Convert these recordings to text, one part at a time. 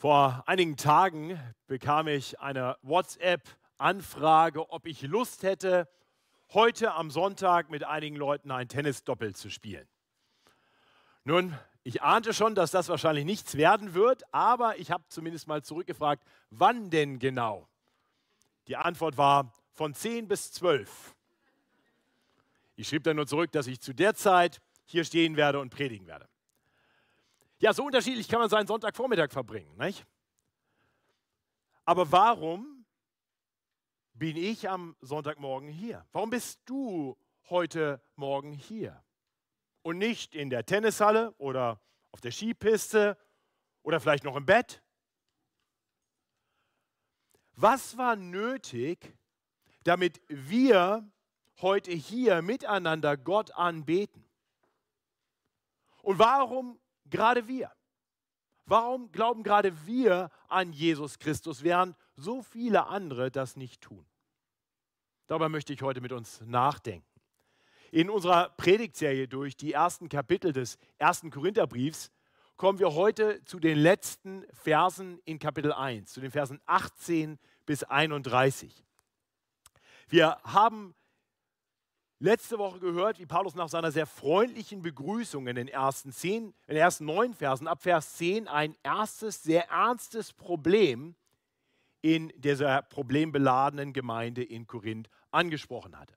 Vor einigen Tagen bekam ich eine WhatsApp-Anfrage, ob ich Lust hätte, heute am Sonntag mit einigen Leuten ein Tennisdoppel zu spielen. Nun, ich ahnte schon, dass das wahrscheinlich nichts werden wird, aber ich habe zumindest mal zurückgefragt, wann denn genau? Die Antwort war von 10 bis 12. Ich schrieb dann nur zurück, dass ich zu der Zeit hier stehen werde und predigen werde. Ja, so unterschiedlich kann man seinen Sonntagvormittag verbringen, nicht? Aber warum bin ich am Sonntagmorgen hier? Warum bist du heute Morgen hier? Und nicht in der Tennishalle oder auf der Skipiste oder vielleicht noch im Bett? Was war nötig, damit wir heute hier miteinander Gott anbeten? Und warum gerade wir? Warum glauben gerade wir an Jesus Christus, während so viele andere das nicht tun? Darüber möchte ich heute mit uns nachdenken. In unserer Predigtserie durch die ersten Kapitel des ersten Korintherbriefs kommen wir heute zu den letzten Versen in Kapitel 1, zu den Versen 18 bis 31. Wir haben letzte Woche gehört, wie Paulus nach seiner sehr freundlichen Begrüßung in den ersten, zehn, in den ersten neun Versen, ab Vers 10, ein erstes, sehr ernstes Problem in dieser problembeladenen Gemeinde in Korinth angesprochen hatte.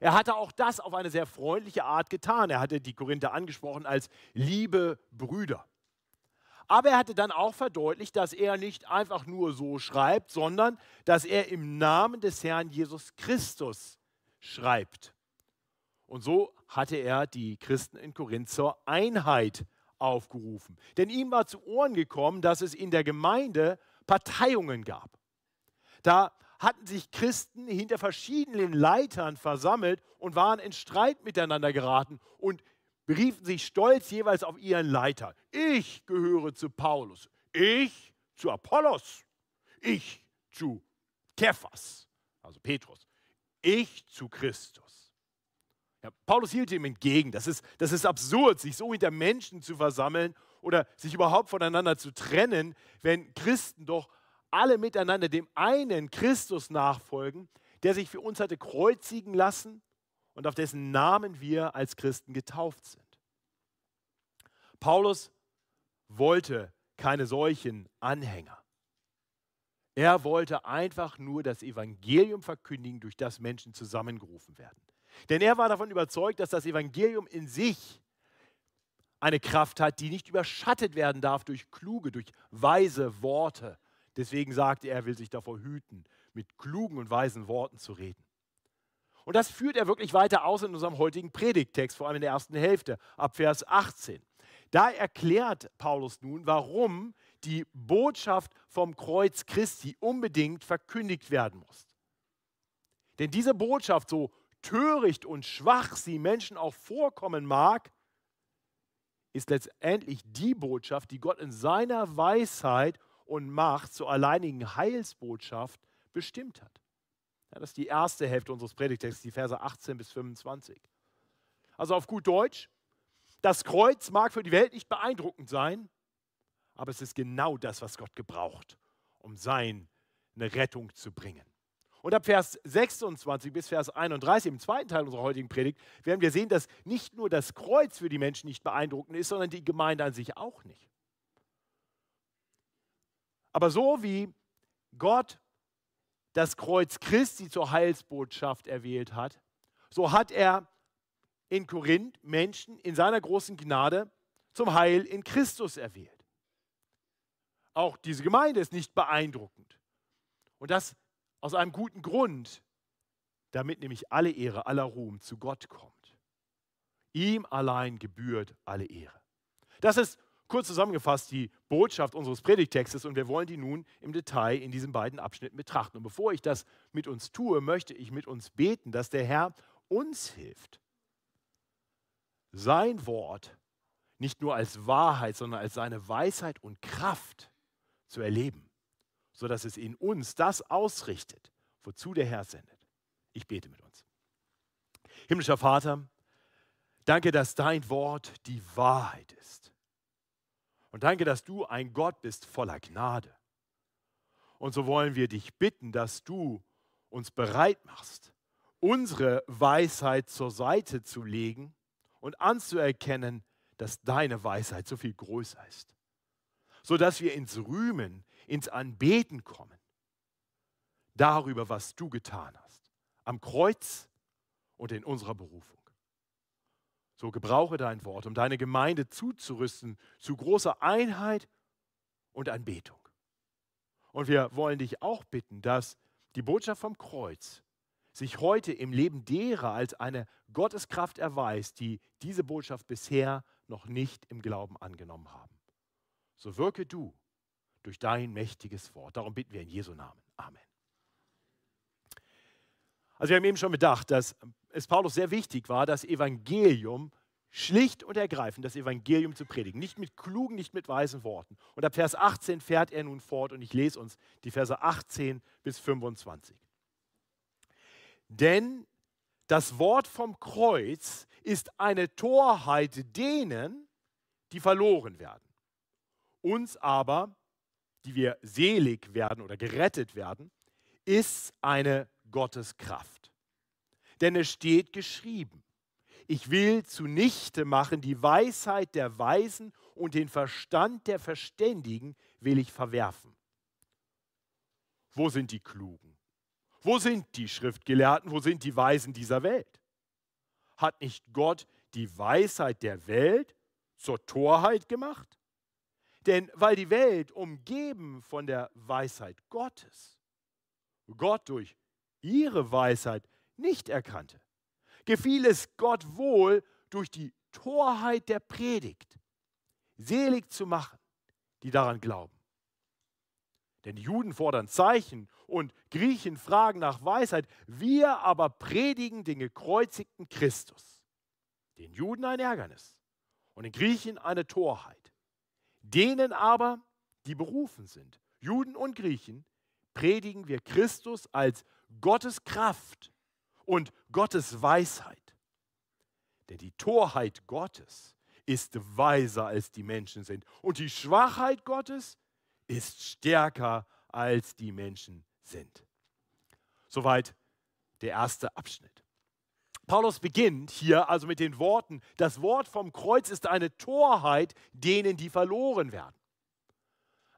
Er hatte auch das auf eine sehr freundliche Art getan. Er hatte die Korinther angesprochen als liebe Brüder. Aber er hatte dann auch verdeutlicht, dass er nicht einfach nur so schreibt, sondern dass er im Namen des Herrn Jesus Christus schreibt. Und so hatte er die Christen in Korinth zur Einheit aufgerufen. Denn ihm war zu Ohren gekommen, dass es in der Gemeinde Parteiungen gab. Da hatten sich Christen hinter verschiedenen Leitern versammelt und waren in Streit miteinander geraten und beriefen sich stolz jeweils auf ihren Leiter. Ich gehöre zu Paulus, ich zu Apollos, ich zu Kephas, also Petrus, ich zu Christus. Ja, Paulus hielt ihm entgegen. Das ist, das ist absurd, sich so hinter Menschen zu versammeln oder sich überhaupt voneinander zu trennen, wenn Christen doch alle miteinander dem einen Christus nachfolgen, der sich für uns hatte kreuzigen lassen und auf dessen Namen wir als Christen getauft sind. Paulus wollte keine solchen Anhänger. Er wollte einfach nur das Evangelium verkündigen, durch das Menschen zusammengerufen werden. Denn er war davon überzeugt, dass das Evangelium in sich eine Kraft hat, die nicht überschattet werden darf durch kluge, durch weise Worte. Deswegen sagte er, er will sich davor hüten, mit klugen und weisen Worten zu reden. Und das führt er wirklich weiter aus in unserem heutigen Predigttext, vor allem in der ersten Hälfte, ab Vers 18. Da erklärt Paulus nun, warum die Botschaft vom Kreuz Christi unbedingt verkündigt werden muss. Denn diese Botschaft, so töricht und schwach sie Menschen auch vorkommen mag, ist letztendlich die Botschaft, die Gott in seiner Weisheit und Macht zur alleinigen Heilsbotschaft bestimmt hat. Ja, das ist die erste Hälfte unseres Predigtextes, die Verse 18 bis 25. Also auf gut Deutsch, das Kreuz mag für die Welt nicht beeindruckend sein, aber es ist genau das, was Gott gebraucht, um seine Rettung zu bringen. Und ab Vers 26 bis Vers 31, im zweiten Teil unserer heutigen Predigt, werden wir sehen, dass nicht nur das Kreuz für die Menschen nicht beeindruckend ist, sondern die Gemeinde an sich auch nicht. Aber so wie Gott das Kreuz Christi zur Heilsbotschaft erwählt hat, so hat er in Korinth Menschen in seiner großen Gnade zum Heil in Christus erwählt. Auch diese Gemeinde ist nicht beeindruckend. Und das aus einem guten Grund, damit nämlich alle Ehre, aller Ruhm zu Gott kommt. Ihm allein gebührt alle Ehre. Das ist kurz zusammengefasst die Botschaft unseres Predigtextes und wir wollen die nun im Detail in diesen beiden Abschnitten betrachten. Und bevor ich das mit uns tue, möchte ich mit uns beten, dass der Herr uns hilft, sein Wort nicht nur als Wahrheit, sondern als seine Weisheit und Kraft zu erleben sodass es in uns das ausrichtet, wozu der Herr sendet. Ich bete mit uns. Himmlischer Vater, danke, dass dein Wort die Wahrheit ist. Und danke, dass du ein Gott bist voller Gnade. Und so wollen wir dich bitten, dass du uns bereit machst, unsere Weisheit zur Seite zu legen und anzuerkennen, dass deine Weisheit so viel größer ist, sodass wir ins Rühmen, ins Anbeten kommen, darüber, was du getan hast, am Kreuz und in unserer Berufung. So gebrauche dein Wort, um deine Gemeinde zuzurüsten zu großer Einheit und Anbetung. Und wir wollen dich auch bitten, dass die Botschaft vom Kreuz sich heute im Leben derer als eine Gotteskraft erweist, die diese Botschaft bisher noch nicht im Glauben angenommen haben. So wirke du durch dein mächtiges Wort. Darum bitten wir in Jesu Namen. Amen. Also wir haben eben schon bedacht, dass es Paulus sehr wichtig war, das Evangelium schlicht und ergreifend, das Evangelium zu predigen. Nicht mit klugen, nicht mit weisen Worten. Und ab Vers 18 fährt er nun fort und ich lese uns die Verse 18 bis 25. Denn das Wort vom Kreuz ist eine Torheit denen, die verloren werden. Uns aber, die wir selig werden oder gerettet werden, ist eine Gotteskraft. Denn es steht geschrieben, ich will zunichte machen die Weisheit der Weisen und den Verstand der Verständigen will ich verwerfen. Wo sind die Klugen? Wo sind die Schriftgelehrten? Wo sind die Weisen dieser Welt? Hat nicht Gott die Weisheit der Welt zur Torheit gemacht? Denn weil die Welt umgeben von der Weisheit Gottes, Gott durch ihre Weisheit nicht erkannte, gefiel es Gott wohl, durch die Torheit der Predigt selig zu machen, die daran glauben. Denn die Juden fordern Zeichen und Griechen fragen nach Weisheit. Wir aber predigen den gekreuzigten Christus. Den Juden ein Ärgernis und den Griechen eine Torheit. Denen aber, die berufen sind, Juden und Griechen, predigen wir Christus als Gottes Kraft und Gottes Weisheit. Denn die Torheit Gottes ist weiser als die Menschen sind und die Schwachheit Gottes ist stärker als die Menschen sind. Soweit der erste Abschnitt. Paulus beginnt hier also mit den Worten, das Wort vom Kreuz ist eine Torheit denen, die verloren werden.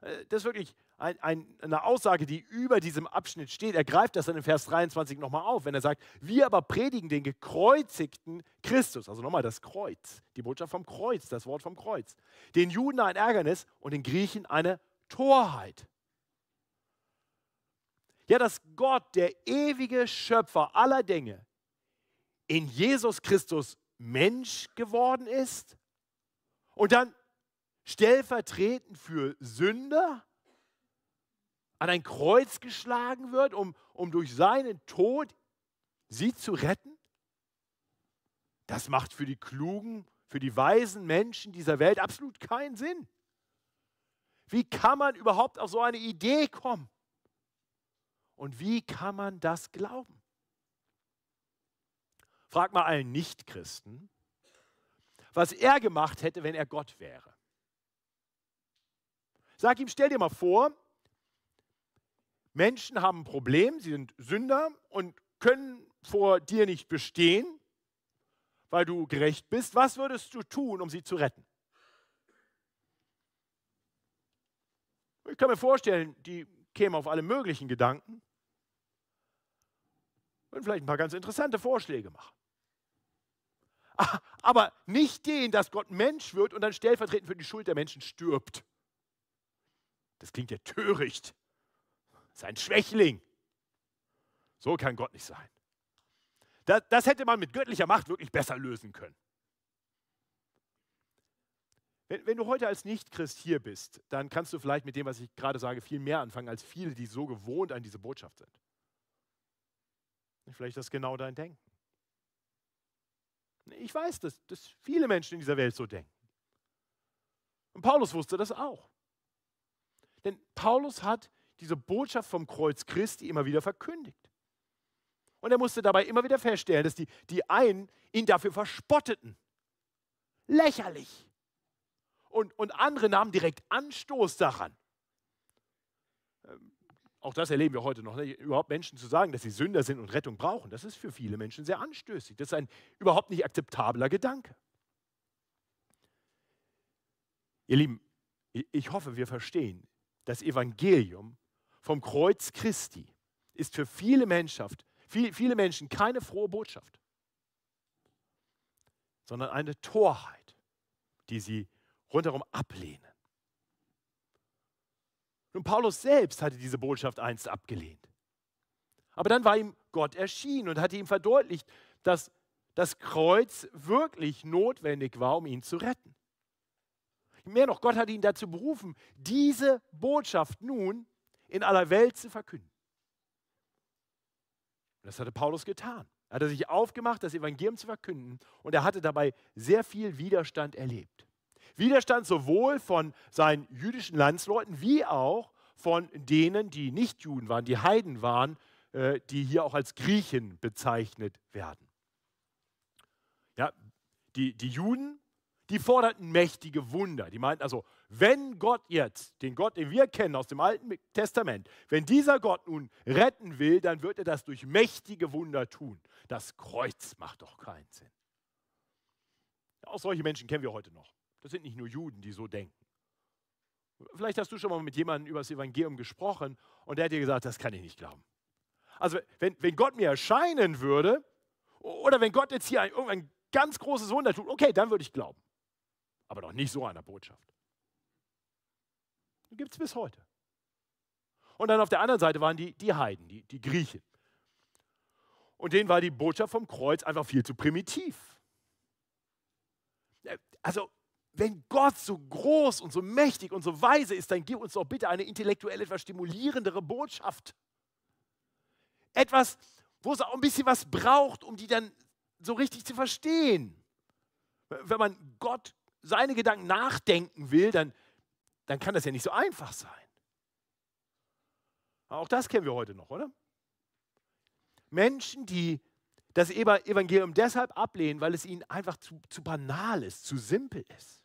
Äh, das ist wirklich ein, ein, eine Aussage, die über diesem Abschnitt steht. Er greift das dann in Vers 23 nochmal auf, wenn er sagt, wir aber predigen den gekreuzigten Christus, also nochmal das Kreuz, die Botschaft vom Kreuz, das Wort vom Kreuz. Den Juden ein Ärgernis und den Griechen eine Torheit. Ja, dass Gott, der ewige Schöpfer aller Dinge, in Jesus Christus Mensch geworden ist und dann stellvertretend für Sünder an ein Kreuz geschlagen wird, um, um durch seinen Tod sie zu retten? Das macht für die klugen, für die weisen Menschen dieser Welt absolut keinen Sinn. Wie kann man überhaupt auf so eine Idee kommen? Und wie kann man das glauben? Frag mal allen Nichtchristen, was er gemacht hätte, wenn er Gott wäre. Sag ihm, stell dir mal vor, Menschen haben ein Problem, sie sind Sünder und können vor dir nicht bestehen, weil du gerecht bist. Was würdest du tun, um sie zu retten? Ich kann mir vorstellen, die kämen auf alle möglichen Gedanken und vielleicht ein paar ganz interessante Vorschläge machen. Ah, aber nicht den, dass Gott Mensch wird und dann stellvertretend für die Schuld der Menschen stirbt. Das klingt ja töricht. Das ist ein Schwächling. So kann Gott nicht sein. Das, das hätte man mit göttlicher Macht wirklich besser lösen können. Wenn, wenn, du heute als Nichtchrist hier bist, dann kannst du vielleicht mit dem, was ich gerade sage, viel mehr anfangen als viele, die so gewohnt an diese Botschaft sind. Vielleicht ist das genau dein Denken. Ich weiß, dass, dass viele Menschen in dieser Welt so denken. Und Paulus wusste das auch. Denn Paulus hat diese Botschaft vom Kreuz Christi immer wieder verkündigt. Und er musste dabei immer wieder feststellen, dass die, die einen ihn dafür verspotteten. Lächerlich. und, und andere nahmen direkt Anstoß daran. Auch das erleben wir heute noch. Ne? Überhaupt Menschen zu sagen, dass sie Sünder sind und Rettung brauchen, das ist für viele Menschen sehr anstößig. Das ist ein überhaupt nicht akzeptabler Gedanke. Ihr Lieben, ich hoffe, wir verstehen, das Evangelium vom Kreuz Christi ist für viele, Menschheit, viele Menschen keine frohe Botschaft, sondern eine Torheit, die sie rundherum ablehnen. Nun, Paulus selbst hatte diese Botschaft einst abgelehnt. Aber dann war ihm Gott erschienen und hatte ihm verdeutlicht, dass das Kreuz wirklich notwendig war, um ihn zu retten. Mehr noch, Gott hat ihn dazu berufen, diese Botschaft nun in aller Welt zu verkünden. Das hatte Paulus getan. Er hatte sich aufgemacht, das Evangelium zu verkünden und er hatte dabei sehr viel Widerstand erlebt. Widerstand sowohl von seinen jüdischen Landsleuten wie auch von denen, die nicht Juden waren, die Heiden waren, äh, die hier auch als Griechen bezeichnet werden. Ja, die, die Juden, die forderten mächtige Wunder. Die meinten also, wenn Gott jetzt, den Gott, den wir kennen aus dem Alten Testament, wenn dieser Gott nun retten will, dann wird er das durch mächtige Wunder tun. Das Kreuz macht doch keinen Sinn. Auch solche Menschen kennen wir heute noch. Das sind nicht nur Juden, die so denken. Vielleicht hast du schon mal mit jemandem über das Evangelium gesprochen und der hat dir gesagt, das kann ich nicht glauben. Also wenn, wenn Gott mir erscheinen würde oder wenn Gott jetzt hier ein, irgendein ganz großes Wunder tut, okay, dann würde ich glauben. Aber doch nicht so einer Botschaft. Gibt es bis heute. Und dann auf der anderen Seite waren die, die Heiden, die, die Griechen. Und denen war die Botschaft vom Kreuz einfach viel zu primitiv. Also wenn Gott so groß und so mächtig und so weise ist, dann gib uns doch bitte eine intellektuell etwas stimulierendere Botschaft. Etwas, wo es auch ein bisschen was braucht, um die dann so richtig zu verstehen. Wenn man Gott seine Gedanken nachdenken will, dann, dann kann das ja nicht so einfach sein. Auch das kennen wir heute noch, oder? Menschen, die das Evangelium deshalb ablehnen, weil es ihnen einfach zu, zu banal ist, zu simpel ist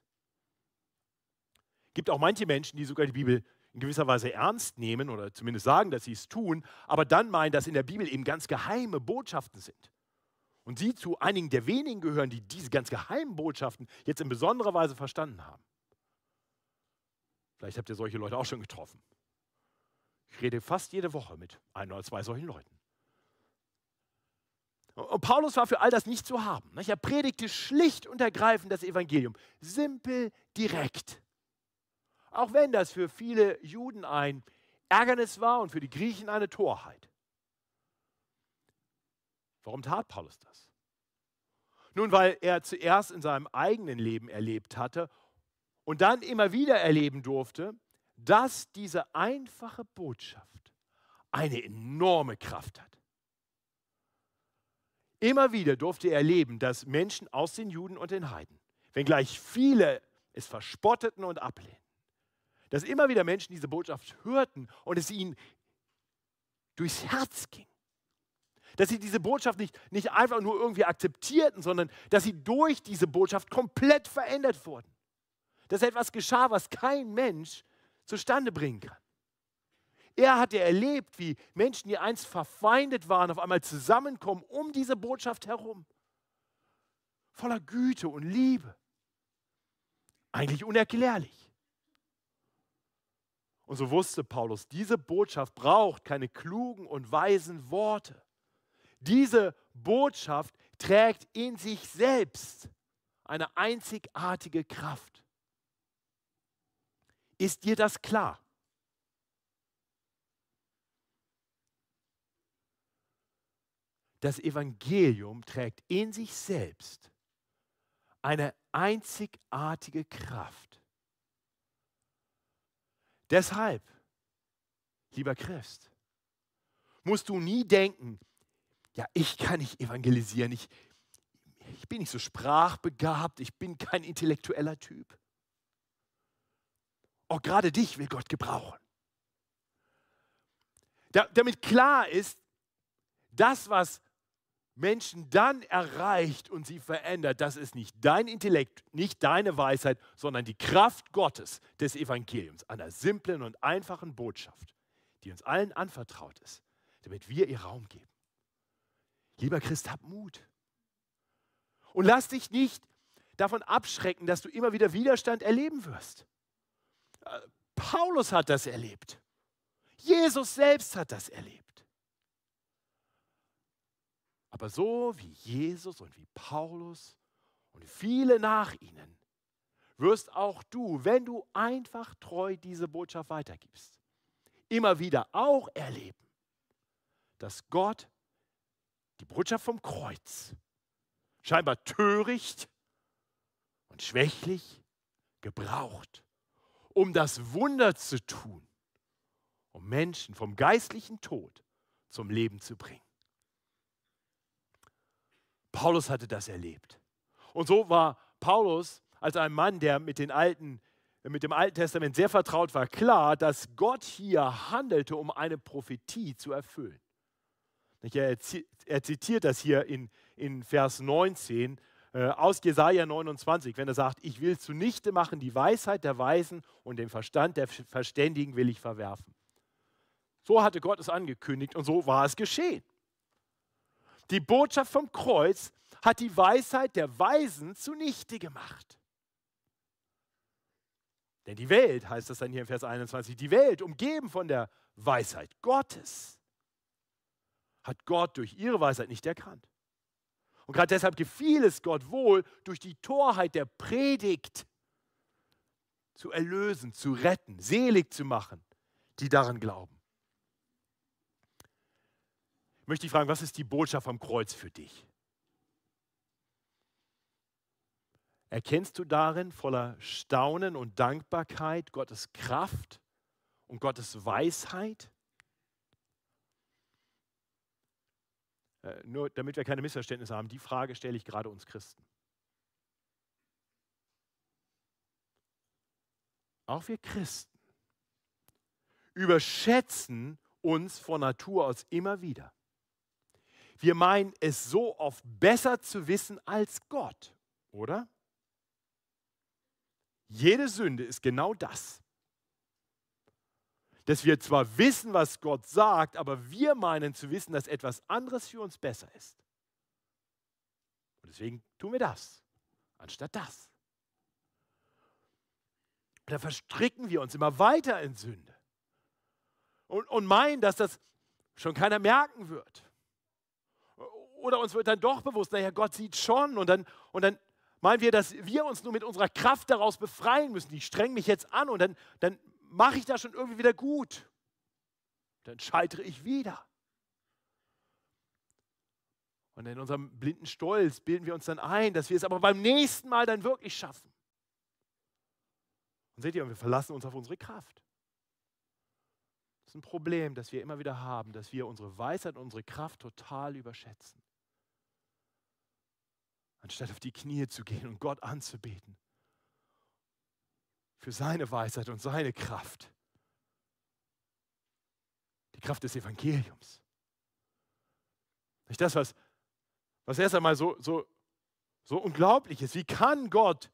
gibt auch manche Menschen, die sogar die Bibel in gewisser Weise ernst nehmen oder zumindest sagen, dass sie es tun, aber dann meinen, dass in der Bibel eben ganz geheime Botschaften sind. Und sie zu einigen der wenigen gehören, die diese ganz geheimen Botschaften jetzt in besonderer Weise verstanden haben. Vielleicht habt ihr solche Leute auch schon getroffen. Ich rede fast jede Woche mit ein oder zwei solchen Leuten. Und Paulus war für all das nicht zu haben. Er predigte schlicht und ergreifend das Evangelium. Simpel, direkt. Auch wenn das für viele Juden ein Ärgernis war und für die Griechen eine Torheit. Warum tat Paulus das? Nun, weil er zuerst in seinem eigenen Leben erlebt hatte und dann immer wieder erleben durfte, dass diese einfache Botschaft eine enorme Kraft hat. Immer wieder durfte er erleben, dass Menschen aus den Juden und den Heiden, wenngleich viele es verspotteten und ablehnten, dass immer wieder Menschen diese Botschaft hörten und es ihnen durchs Herz ging. Dass sie diese Botschaft nicht, nicht einfach nur irgendwie akzeptierten, sondern dass sie durch diese Botschaft komplett verändert wurden. Dass etwas geschah, was kein Mensch zustande bringen kann. Er hatte erlebt, wie Menschen, die einst verfeindet waren, auf einmal zusammenkommen um diese Botschaft herum. Voller Güte und Liebe. Eigentlich unerklärlich. Und so wusste Paulus, diese Botschaft braucht keine klugen und weisen Worte. Diese Botschaft trägt in sich selbst eine einzigartige Kraft. Ist dir das klar? Das Evangelium trägt in sich selbst eine einzigartige Kraft. Deshalb, lieber Christ, musst du nie denken, ja, ich kann nicht evangelisieren, ich, ich bin nicht so sprachbegabt, ich bin kein intellektueller Typ. Auch oh, gerade dich will Gott gebrauchen. Da, damit klar ist, das, was Menschen dann erreicht und sie verändert, das ist nicht dein Intellekt, nicht deine Weisheit, sondern die Kraft Gottes des Evangeliums, einer simplen und einfachen Botschaft, die uns allen anvertraut ist, damit wir ihr Raum geben. Lieber Christ, hab Mut. Und lass dich nicht davon abschrecken, dass du immer wieder Widerstand erleben wirst. Äh, Paulus hat das erlebt. Jesus selbst hat das erlebt. Aber so wie Jesus und wie Paulus und viele nach ihnen, wirst auch du, wenn du einfach treu diese Botschaft weitergibst, immer wieder auch erleben, dass Gott die Botschaft vom Kreuz scheinbar töricht und schwächlich gebraucht, um das Wunder zu tun, um Menschen vom geistlichen Tod zum Leben zu bringen. Paulus hatte das erlebt. Und so war Paulus als ein Mann, der mit, den Alten, mit dem Alten Testament sehr vertraut war, klar, dass Gott hier handelte, um eine Prophetie zu erfüllen. Er, zitiert das hier in, in Vers 19 äh, aus Jesaja 29, wenn er sagt: Ich will zunichte machen die Weisheit der Weisen und den Verstand der Verständigen will ich verwerfen. So hatte Gott es angekündigt und so war es geschehen. Die Botschaft vom Kreuz hat die Weisheit der Weisen zunichte gemacht. Denn die Welt, heißt das dann hier im Vers 21, die Welt, umgeben von der Weisheit Gottes, hat Gott durch ihre Weisheit nicht erkannt. Und gerade deshalb gefiel es Gott wohl, durch die Torheit der Predigt zu erlösen, zu retten, selig zu machen, die daran glauben möchte ich fragen, was ist die Botschaft vom Kreuz für dich? Erkennst du darin voller Staunen und Dankbarkeit Gottes Kraft und Gottes Weisheit? Äh, nur damit wir keine Missverständnisse haben, die Frage stelle ich gerade uns Christen. Auch wir Christen überschätzen uns von Natur aus immer wieder. Wir meinen es so oft besser zu wissen als Gott, oder? Jede Sünde ist genau das. Dass wir zwar wissen, was Gott sagt, aber wir meinen zu wissen, dass etwas anderes für uns besser ist. Und deswegen tun wir das, anstatt das. da verstricken wir uns immer weiter in Sünde und, und meinen, dass das schon keiner merken wird. Oder uns wird dann doch bewusst, naja, Gott sieht schon und dann, und dann meinen wir, dass wir uns nur mit unserer Kraft daraus befreien müssen. Ich streng mich jetzt an und dann, dann mache ich das schon irgendwie wieder gut. Dann scheitere ich wieder. Und in unserem blinden Stolz bilden wir uns dann ein, dass wir es aber beim nächsten Mal dann wirklich schaffen. Und seht ihr, wir verlassen uns auf unsere Kraft. Das ist ein Problem, das wir immer wieder haben, dass wir unsere Weisheit und unsere Kraft total überschätzen anstatt auf die Knie zu gehen und Gott anzubeten. Für seine Weisheit und seine Kraft. Die Kraft des Evangeliums. Nicht das, was, was erst einmal so, so, so unglaublich ist. Wie kann Gott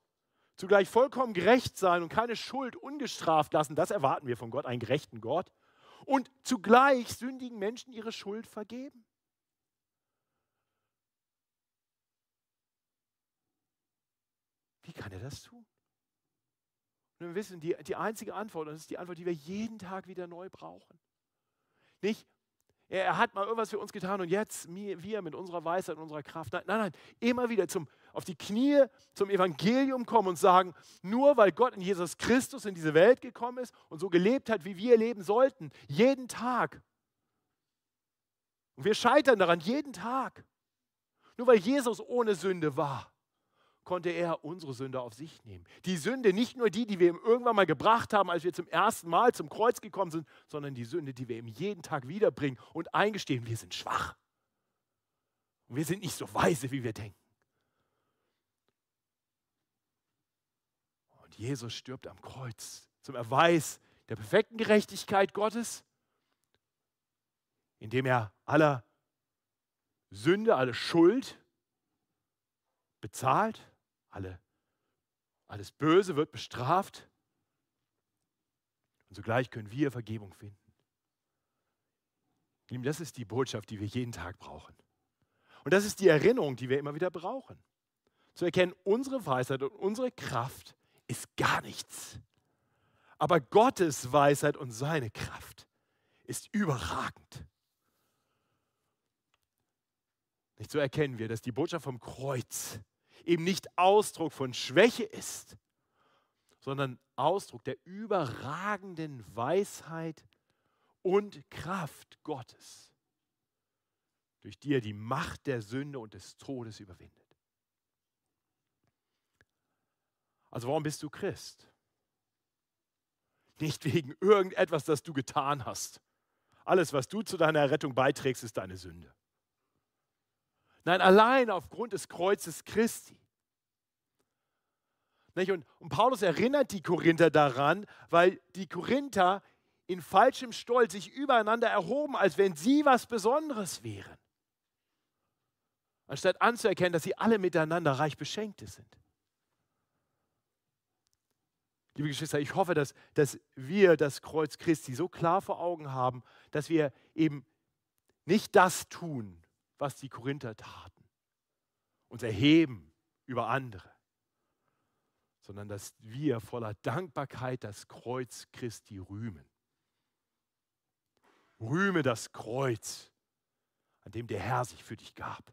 zugleich vollkommen gerecht sein und keine Schuld ungestraft lassen? Das erwarten wir von Gott, einen gerechten Gott. Und zugleich sündigen Menschen ihre Schuld vergeben. Kann er das tun? Und wir wissen, die, die einzige Antwort, und das ist die Antwort, die wir jeden Tag wieder neu brauchen. Nicht, er, hat mal irgendwas für uns getan und jetzt wir mit unserer Weisheit und unserer Kraft. Nein, nein, nein, immer wieder zum, auf die Knie zum Evangelium kommen und sagen, nur weil Gott in Jesus Christus in diese Welt gekommen ist und so gelebt hat, wie wir leben sollten, jeden Tag. Und wir scheitern daran jeden Tag. Nur weil Jesus ohne Sünde war konnte er unsere Sünde auf sich nehmen. Die Sünde, nicht nur die, die wir ihm irgendwann mal gebracht haben, als wir zum ersten Mal zum Kreuz gekommen sind, sondern die Sünde, die wir ihm jeden Tag wiederbringen und eingestehen, wir sind schwach. Und wir sind nicht so weise, wie wir denken. Und Jesus stirbt am Kreuz zum Erweis der perfekten Gerechtigkeit Gottes, indem er aller Sünde, alle Schuld bezahlt, alle, alles Böse wird bestraft. Und zugleich können wir Vergebung finden. Das ist die Botschaft, die wir jeden Tag brauchen. Und das ist die Erinnerung, die wir immer wieder brauchen. Zu erkennen, unsere Weisheit und unsere Kraft ist gar nichts. Aber Gottes Weisheit und seine Kraft ist überragend. Nicht so erkennen wir, dass die Botschaft vom Kreuz eben nicht Ausdruck von Schwäche ist, sondern Ausdruck der überragenden Weisheit und Kraft Gottes, durch die er die Macht der Sünde und des Todes überwindet. Also warum bist du Christ? Nicht wegen irgendetwas, das du getan hast. Alles, was du zu deiner Rettung beiträgst, ist deine Sünde. Nein, allein aufgrund des Kreuzes Christi. Und, Paulus erinnert die Korinther daran, weil die Korinther in falschem Stolz sich übereinander erhoben, als wenn sie was Besonderes wären. Anstatt anzuerkennen, dass sie alle miteinander reich Beschenkte sind. Liebe Geschwister, ich hoffe, dass, dass wir das Kreuz Christi so klar vor Augen haben, dass wir eben nicht das tun, was die Korinther taten, uns erheben über andere, sondern dass wir voller Dankbarkeit das Kreuz Christi rühmen. Rühme das Kreuz, an dem der Herr sich für dich gab.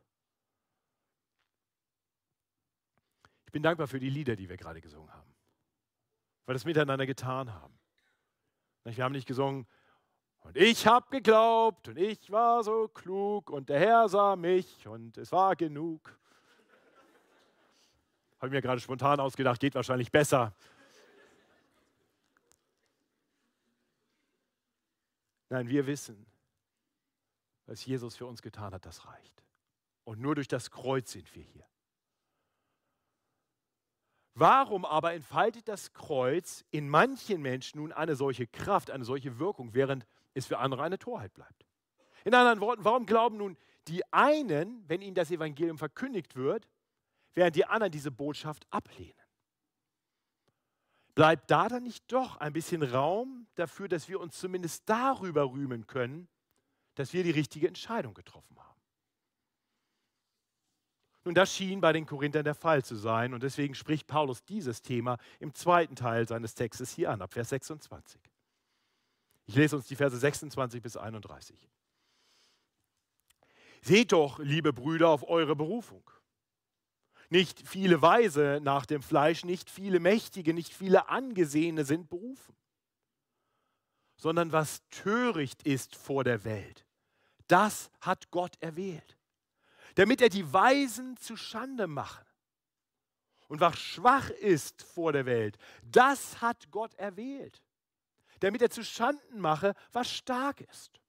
Ich bin dankbar für die Lieder, die wir gerade gesungen haben weil wir das miteinander getan haben. Wir haben nicht gesungen, und ich habe geglaubt und ich war so klug und der Herr sah mich und es war genug. Habe ich mir gerade spontan ausgedacht, geht wahrscheinlich besser. Nein, wir wissen, was Jesus für uns getan hat, das reicht. Und nur durch das Kreuz sind wir hier. Warum aber entfaltet das Kreuz in manchen Menschen nun eine solche Kraft, eine solche Wirkung, während es für andere eine Torheit bleibt? In anderen Worten, warum glauben nun die einen, wenn ihnen das Evangelium verkündigt wird, während die anderen diese Botschaft ablehnen? Bleibt da dann nicht doch ein bisschen Raum dafür, dass wir uns zumindest darüber rühmen können, dass wir die richtige Entscheidung getroffen haben? Nun, das schien bei den Korinthern der Fall zu sein und deswegen spricht Paulus dieses Thema im zweiten Teil seines Textes hier an, ab Vers 26. Ich lese uns die Verse 26 bis 31. Seht doch, liebe Brüder, auf eure Berufung. Nicht viele Weise nach dem Fleisch, nicht viele Mächtige, nicht viele Angesehene sind berufen, sondern was töricht ist vor der Welt, das hat Gott erwählt damit er die Weisen zu Schande mache. Und was schwach ist vor der Welt, das hat Gott erwählt, damit er zu Schanden mache, was stark ist.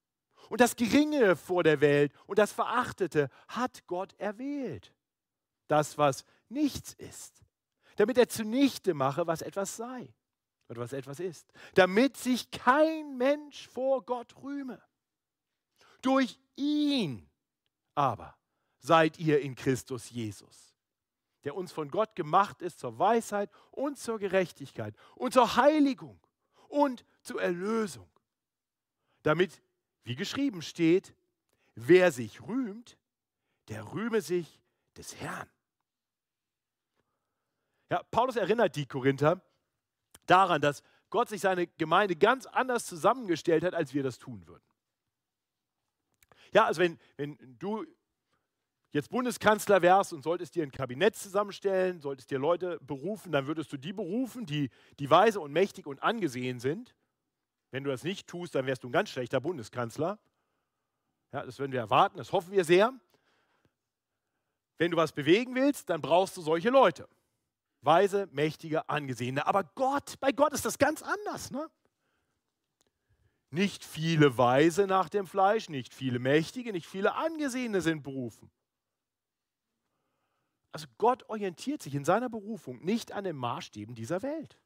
Und das Geringe vor der Welt und das Verachtete hat Gott erwählt. Das, was nichts ist, damit er zunichte mache, was etwas sei oder was etwas ist, damit sich kein Mensch vor Gott rühme. Durch ihn aber seid ihr in Christus Jesus, der uns von Gott gemacht ist zur Weisheit und zur Gerechtigkeit und zur Heiligung und zur Erlösung, damit, wie geschrieben steht, wer sich rühmt, der rühme sich des Herrn. Ja, Paulus erinnert die Korinther daran, dass Gott sich seine Gemeinde ganz anders zusammengestellt hat, als wir das tun würden. Ja, also wenn, wenn du jetzt Bundeskanzler wärst und solltest dir ein Kabinett zusammenstellen, solltest dir Leute berufen, dann würdest du die berufen, die, die weise und mächtig und angesehen sind. Wenn du das nicht tust, dann wärst du ein ganz schlechter Bundeskanzler. Ja, das würden wir erwarten, das hoffen wir sehr. Wenn du was bewegen willst, dann brauchst du solche Leute. Weise, mächtige, angesehene. Aber Gott, bei Gott ist das ganz anders. Ne? Nicht viele Weise nach dem Fleisch, nicht viele Mächtige, nicht viele Angesehene sind berufen. Also Gott orientiert sich in seiner Berufung nicht an den Maßstäben dieser Welt.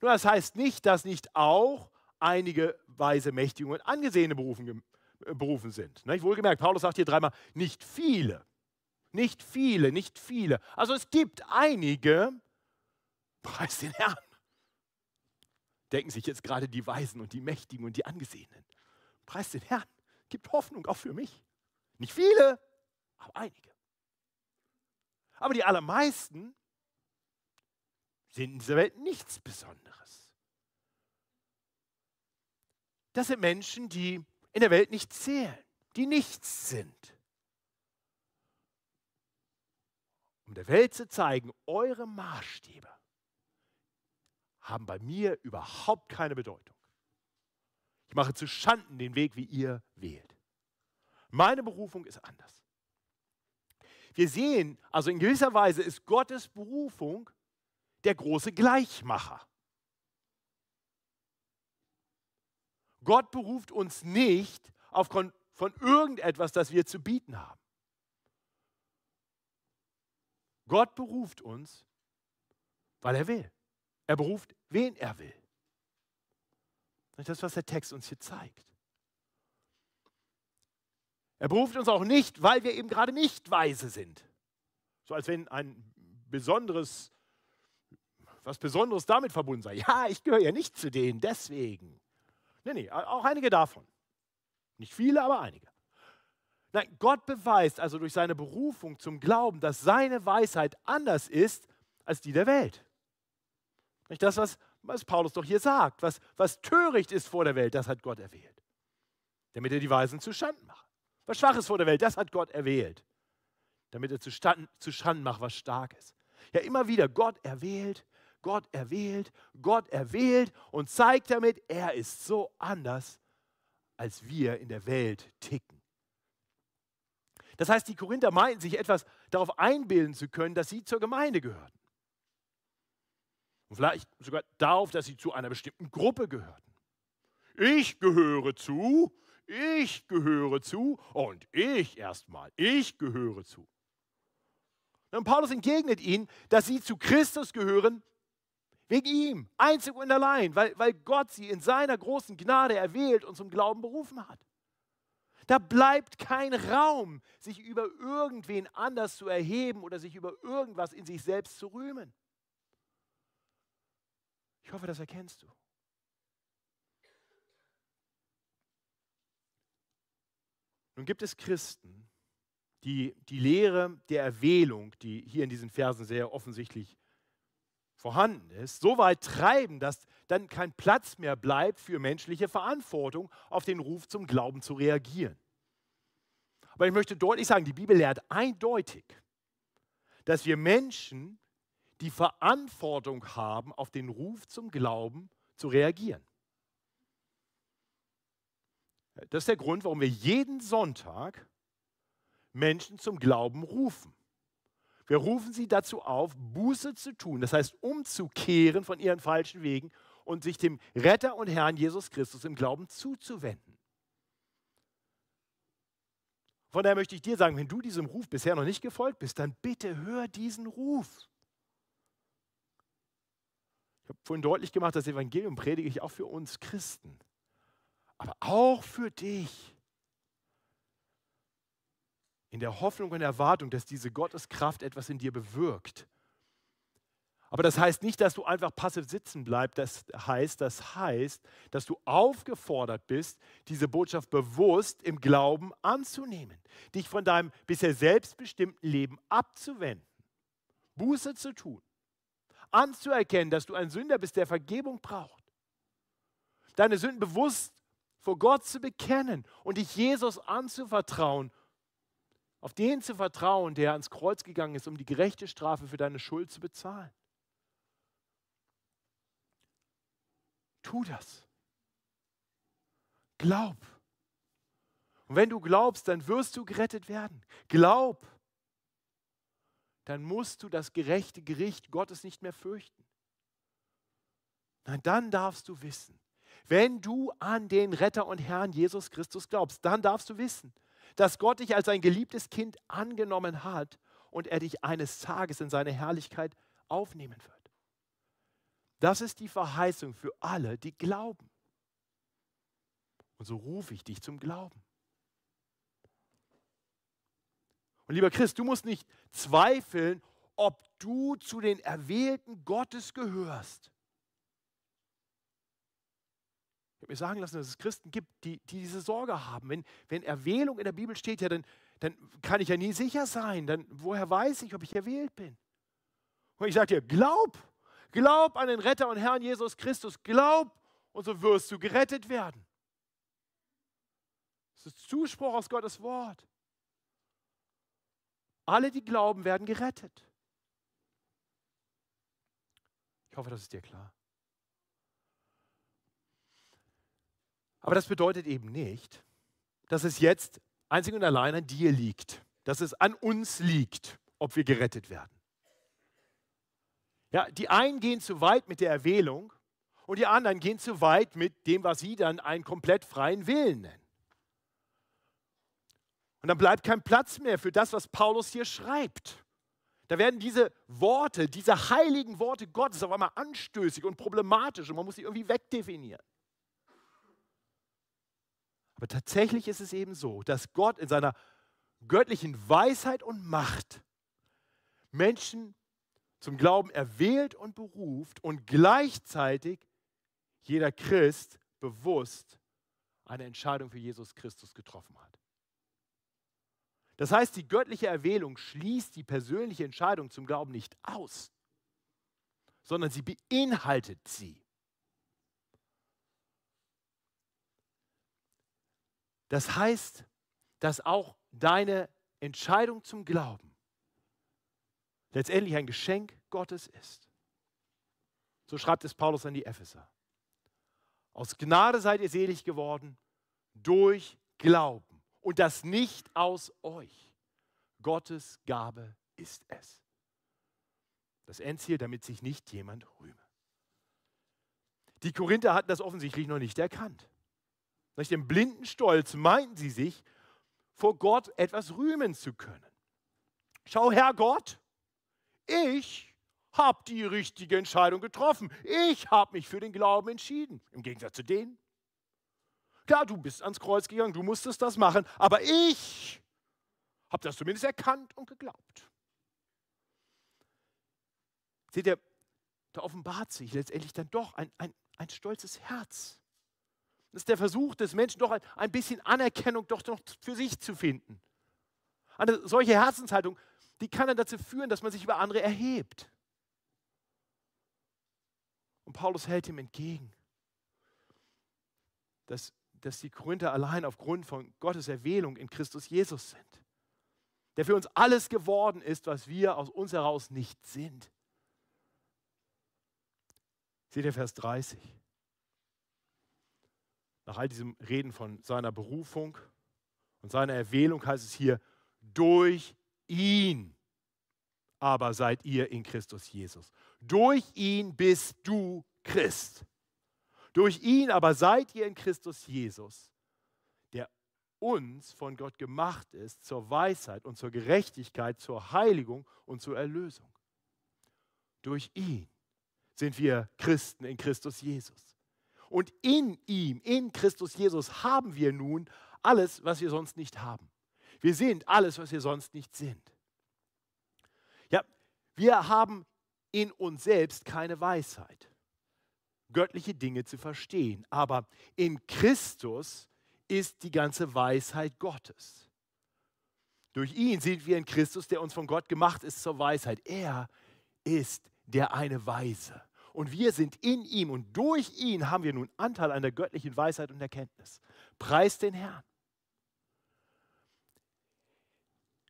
Nur das heißt nicht, dass nicht auch einige weise, mächtige und angesehene Berufen, äh, berufen sind. Nicht? Wohlgemerkt, Paulus sagt hier dreimal, nicht viele. Nicht viele, nicht viele. Also es gibt einige, preis den Herrn. Denken sich jetzt gerade die Weisen und die Mächtigen und die Angesehenen. Preis den Herrn. Gibt Hoffnung auch für mich. Nicht viele, aber einige. Aber die allermeisten sind in dieser Welt nichts Besonderes. Das sind Menschen, die in der Welt nicht zählen, die nichts sind. Um der Welt zu zeigen, eure Maßstäbe haben bei mir überhaupt keine Bedeutung. Ich mache zu Schanden den Weg, wie ihr wählt. Meine Berufung ist anders. Wir sehen, also in gewisser Weise ist Gottes Berufung der große Gleichmacher. Gott beruft uns nicht aufgrund von irgendetwas, das wir zu bieten haben. Gott beruft uns, weil er will. Er beruft, wen er will. Das ist, was der Text uns hier zeigt. Er beruft uns auch nicht, weil wir eben gerade nicht weise sind. So als wenn ein besonderes, was Besonderes damit verbunden sei. Ja, ich gehöre ja nicht zu denen, deswegen. Nee, nee, auch einige davon. Nicht viele, aber einige. Nein, Gott beweist also durch seine Berufung zum Glauben, dass seine Weisheit anders ist als die der Welt. Nicht das, was, was Paulus doch hier sagt. Was, was töricht ist vor der Welt, das hat Gott erwählt. Damit er die Weisen zu Schanden macht. Was schwach ist vor der Welt, das hat Gott erwählt. Damit er zu, Stand, zu Schanden macht, was stark ist. Ja, immer wieder, Gott erwählt, Gott erwählt, Gott erwählt und zeigt damit, er ist so anders, als wir in der Welt ticken. Das heißt, die Korinther meinten sich etwas darauf einbilden zu können, dass sie zur Gemeinde gehörten. Und vielleicht sogar darauf, dass sie zu einer bestimmten Gruppe gehörten. Ich gehöre zu, ich gehöre zu und ich erstmal, ich gehöre zu. Und Paulus entgegnet ihnen, dass sie zu Christus gehören, wegen ihm, einzig und allein, weil, weil Gott sie in seiner großen Gnade erwählt und zum Glauben berufen hat. Da bleibt kein Raum, sich über irgendwen anders zu erheben oder sich über irgendwas in sich selbst zu rühmen. Ich hoffe, das erkennst du. Nun gibt es Christen, die die Lehre der Erwählung, die hier in diesen Versen sehr offensichtlich vorhanden ist, so weit treiben, dass dann kein Platz mehr bleibt für menschliche Verantwortung, auf den Ruf zum Glauben zu reagieren. Aber ich möchte deutlich sagen, die Bibel lehrt eindeutig, dass wir Menschen die Verantwortung haben, auf den Ruf zum Glauben zu reagieren. Das ist der Grund, warum wir jeden Sonntag Menschen zum Glauben rufen. Wir rufen sie dazu auf, Buße zu tun, das heißt umzukehren von ihren falschen Wegen und sich dem Retter und Herrn Jesus Christus im Glauben zuzuwenden. Von daher möchte ich dir sagen, wenn du diesem Ruf bisher noch nicht gefolgt bist, dann bitte hör diesen Ruf. Ich habe vorhin deutlich gemacht, das Evangelium predige ich auch für uns Christen aber auch für dich. In der Hoffnung und Erwartung, dass diese Gotteskraft etwas in dir bewirkt. Aber das heißt nicht, dass du einfach passiv sitzen bleibst. Das heißt, das heißt, dass du aufgefordert bist, diese Botschaft bewusst im Glauben anzunehmen, dich von deinem bisher selbstbestimmten Leben abzuwenden, Buße zu tun, anzuerkennen, dass du ein Sünder bist, der Vergebung braucht, deine Sünden bewusst vor Gott zu bekennen und dich Jesus anzuvertrauen, auf den zu vertrauen, der ans Kreuz gegangen ist, um die gerechte Strafe für deine Schuld zu bezahlen. Tu das. Glaub. Und wenn du glaubst, dann wirst du gerettet werden. Glaub. Dann musst du das gerechte Gericht Gottes nicht mehr fürchten. Nein, dann darfst du wissen, wenn du an den Retter und Herrn Jesus Christus glaubst, dann darfst du wissen, dass Gott dich als sein geliebtes Kind angenommen hat und er dich eines Tages in seine Herrlichkeit aufnehmen wird. Das ist die Verheißung für alle, die glauben. Und so rufe ich dich zum Glauben. Und lieber Christ, du musst nicht zweifeln, ob du zu den Erwählten Gottes gehörst. Habe mir sagen lassen, dass es Christen gibt, die, die diese Sorge haben. Wenn, wenn Erwählung in der Bibel steht, ja, dann, dann kann ich ja nie sicher sein. Dann, woher weiß ich, ob ich erwählt bin? Und ich sage dir, glaub, glaub an den Retter und Herrn Jesus Christus, glaub und so wirst du gerettet werden. Das ist Zuspruch aus Gottes Wort. Alle, die glauben, werden gerettet. Ich hoffe, das ist dir klar. Aber das bedeutet eben nicht, dass es jetzt einzig und allein an dir liegt, dass es an uns liegt, ob wir gerettet werden. Ja, die einen gehen zu weit mit der Erwählung und die anderen gehen zu weit mit dem, was sie dann einen komplett freien Willen nennen. Und dann bleibt kein Platz mehr für das, was Paulus hier schreibt. Da werden diese Worte, diese heiligen Worte Gottes auf einmal anstößig und problematisch und man muss sie irgendwie wegdefinieren. Aber tatsächlich ist es eben so, dass Gott in seiner göttlichen Weisheit und Macht Menschen zum Glauben erwählt und beruft und gleichzeitig jeder Christ bewusst eine Entscheidung für Jesus Christus getroffen hat. Das heißt, die göttliche Erwählung schließt die persönliche Entscheidung zum Glauben nicht aus, sondern sie beinhaltet sie. Das heißt, dass auch deine Entscheidung zum Glauben letztendlich ein Geschenk Gottes ist. So schreibt es Paulus an die Epheser. Aus Gnade seid ihr selig geworden durch Glauben und das nicht aus euch. Gottes Gabe ist es. Das Endziel, damit sich nicht jemand rühme. Die Korinther hatten das offensichtlich noch nicht erkannt. Durch den blinden Stolz meinten sie sich, vor Gott etwas rühmen zu können. Schau, Herr Gott, ich habe die richtige Entscheidung getroffen. Ich habe mich für den Glauben entschieden, im Gegensatz zu denen. Klar, du bist ans Kreuz gegangen, du musstest das machen, aber ich habe das zumindest erkannt und geglaubt. Seht ihr, da offenbart sich letztendlich dann doch ein, ein, ein stolzes Herz. Das ist der Versuch des Menschen, doch ein, bisschen Anerkennung doch noch für sich zu finden. Eine solche Herzenshaltung, die kann dann dazu führen, dass man sich über andere erhebt. Und Paulus hält ihm entgegen, dass dass die Korinther allein aufgrund von Gottes Erwählung in Christus Jesus sind. Der für uns alles geworden ist, was wir aus uns heraus nicht sind. Seht ihr Vers 30? Nach all diesem Reden von seiner Berufung und seiner Erwählung heißt es hier, durch ihn aber seid ihr in Christus Jesus. Durch ihn bist du Christ. Durch ihn aber seid ihr in Christus Jesus, der uns von Gott gemacht ist zur Weisheit und zur Gerechtigkeit, zur Heiligung und zur Erlösung. Durch ihn sind wir Christen in Christus Jesus. Und in ihm, in Christus Jesus, haben wir nun alles, was wir sonst nicht haben. Wir sind alles, was wir sonst nicht sind. Ja, wir haben in uns selbst keine Weisheit göttliche Dinge zu verstehen. Aber in Christus ist die ganze Weisheit Gottes. Durch ihn sind wir in Christus, der uns von Gott gemacht ist zur Weisheit. Er ist der eine Weise. Und wir sind in ihm und durch ihn haben wir nun Anteil an der göttlichen Weisheit und Erkenntnis. Preis den Herrn.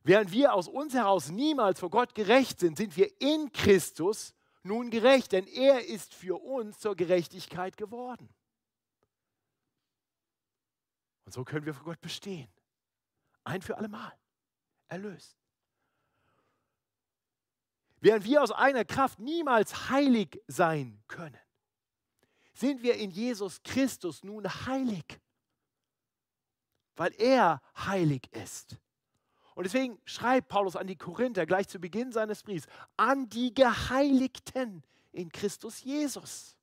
Während wir aus uns heraus niemals vor Gott gerecht sind, sind wir in Christus nun gerecht, denn er ist für uns zur Gerechtigkeit geworden. Und so können wir vor Gott bestehen. Ein für allemal. Erlöst. Während wir aus eigener Kraft niemals heilig sein können, sind wir in Jesus Christus nun heilig, weil er heilig ist. Und deswegen schreibt Paulus an die Korinther gleich zu Beginn seines Briefs, an die Geheiligten in Christus Jesus.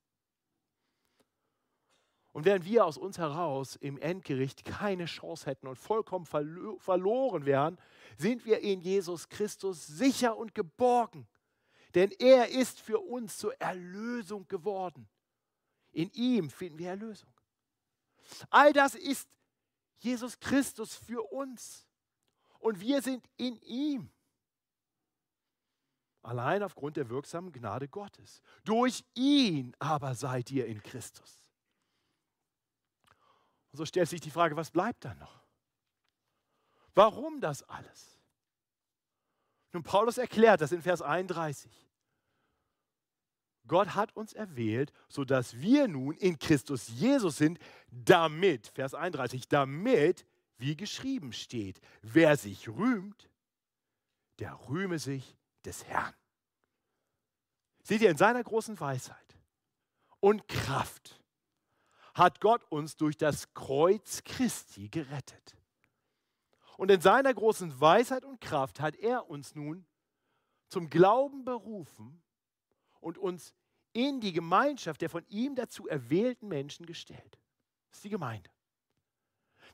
Und während wir aus uns heraus im Endgericht keine Chance hätten und vollkommen verloren wären, sind wir in Jesus Christus sicher und geborgen. Denn er ist für uns zur Erlösung geworden. In ihm finden wir Erlösung. All das ist Jesus Christus für uns. Und wir sind in ihm. Allein aufgrund der wirksamen Gnade Gottes. Durch ihn aber seid ihr in Christus. Und so stellt sich die Frage, was bleibt dann noch? Warum das alles? Nun, Paulus erklärt das in Vers 31. Gott hat uns erwählt, sodass wir nun in Christus Jesus sind, damit, Vers 31, damit, wie geschrieben steht, wer sich rühmt, der rühme sich des Herrn. Seht ihr, in seiner großen Weisheit und Kraft hat Gott uns durch das Kreuz Christi gerettet. Und in seiner großen Weisheit und Kraft hat er uns nun zum Glauben berufen und uns in die Gemeinschaft der von ihm dazu erwählten Menschen gestellt. Das ist die Gemeinde.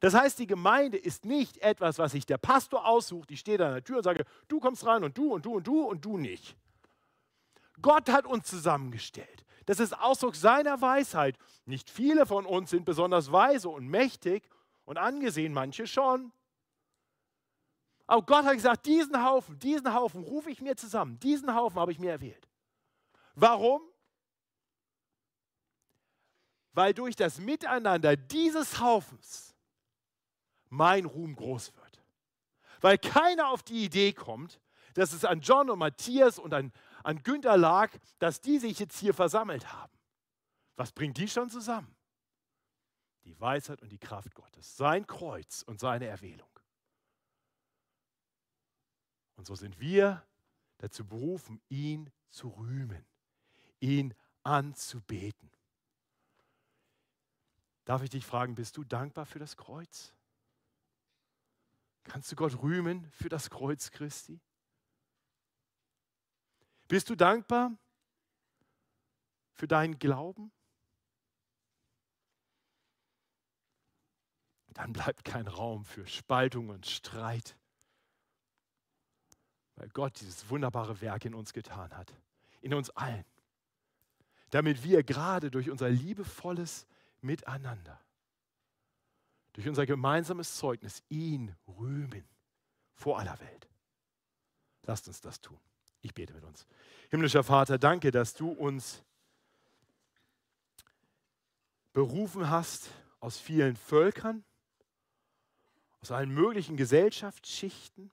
Das heißt, die Gemeinde ist nicht etwas, was sich der Pastor aussucht. Ich stehe da an der Tür und sage, du kommst rein und du und du und du und du nicht. Gott hat uns zusammengestellt. Das ist Ausdruck seiner Weisheit. Nicht viele von uns sind besonders weise und mächtig und angesehen, manche schon. Aber Gott hat gesagt, diesen Haufen, diesen Haufen rufe ich mir zusammen. Diesen Haufen habe ich mir erwählt. Warum? Weil durch das Miteinander dieses Haufens mein Ruhm groß wird. Weil keiner auf die Idee kommt, dass es an John und Matthias und an, an Günther lag, dass die sich jetzt hier versammelt haben. Was bringt die schon zusammen? Die Weisheit und die Kraft Gottes, sein Kreuz und seine Erwählung. Und so sind wir dazu berufen, ihn zu rühmen, ihn anzubeten. Darf ich dich fragen, bist du dankbar für das Kreuz? Kannst du Gott rühmen für das Kreuz Christi? Bist du dankbar für deinen Glauben? Dann bleibt kein Raum für Spaltung und Streit, weil Gott dieses wunderbare Werk in uns getan hat, in uns allen, damit wir gerade durch unser liebevolles Miteinander, durch unser gemeinsames Zeugnis ihn rühmen vor aller Welt. Lasst uns das tun. Ich bete mit uns. Himmlischer Vater, danke, dass du uns berufen hast aus vielen Völkern, aus allen möglichen Gesellschaftsschichten,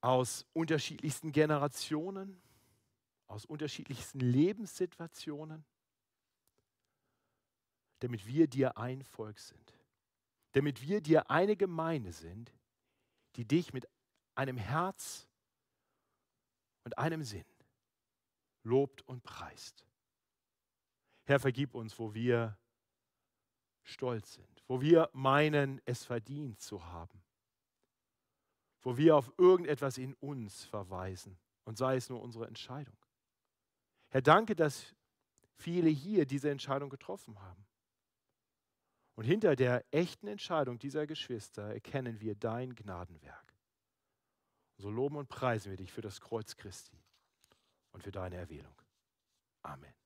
aus unterschiedlichsten Generationen, aus unterschiedlichsten Lebenssituationen, damit wir dir ein Volk sind, damit wir dir eine Gemeinde sind, die dich mit einem Herz und einem Sinn lobt und preist. Herr, vergib uns, wo wir stolz sind, wo wir meinen, es verdient zu haben, wo wir auf irgendetwas in uns verweisen und sei es nur unsere Entscheidung. Herr, danke, dass viele hier diese Entscheidung getroffen haben. Und hinter der echten Entscheidung dieser Geschwister erkennen wir dein Gnadenwerk. So loben und preisen wir dich für das Kreuz Christi und für deine Erwählung. Amen.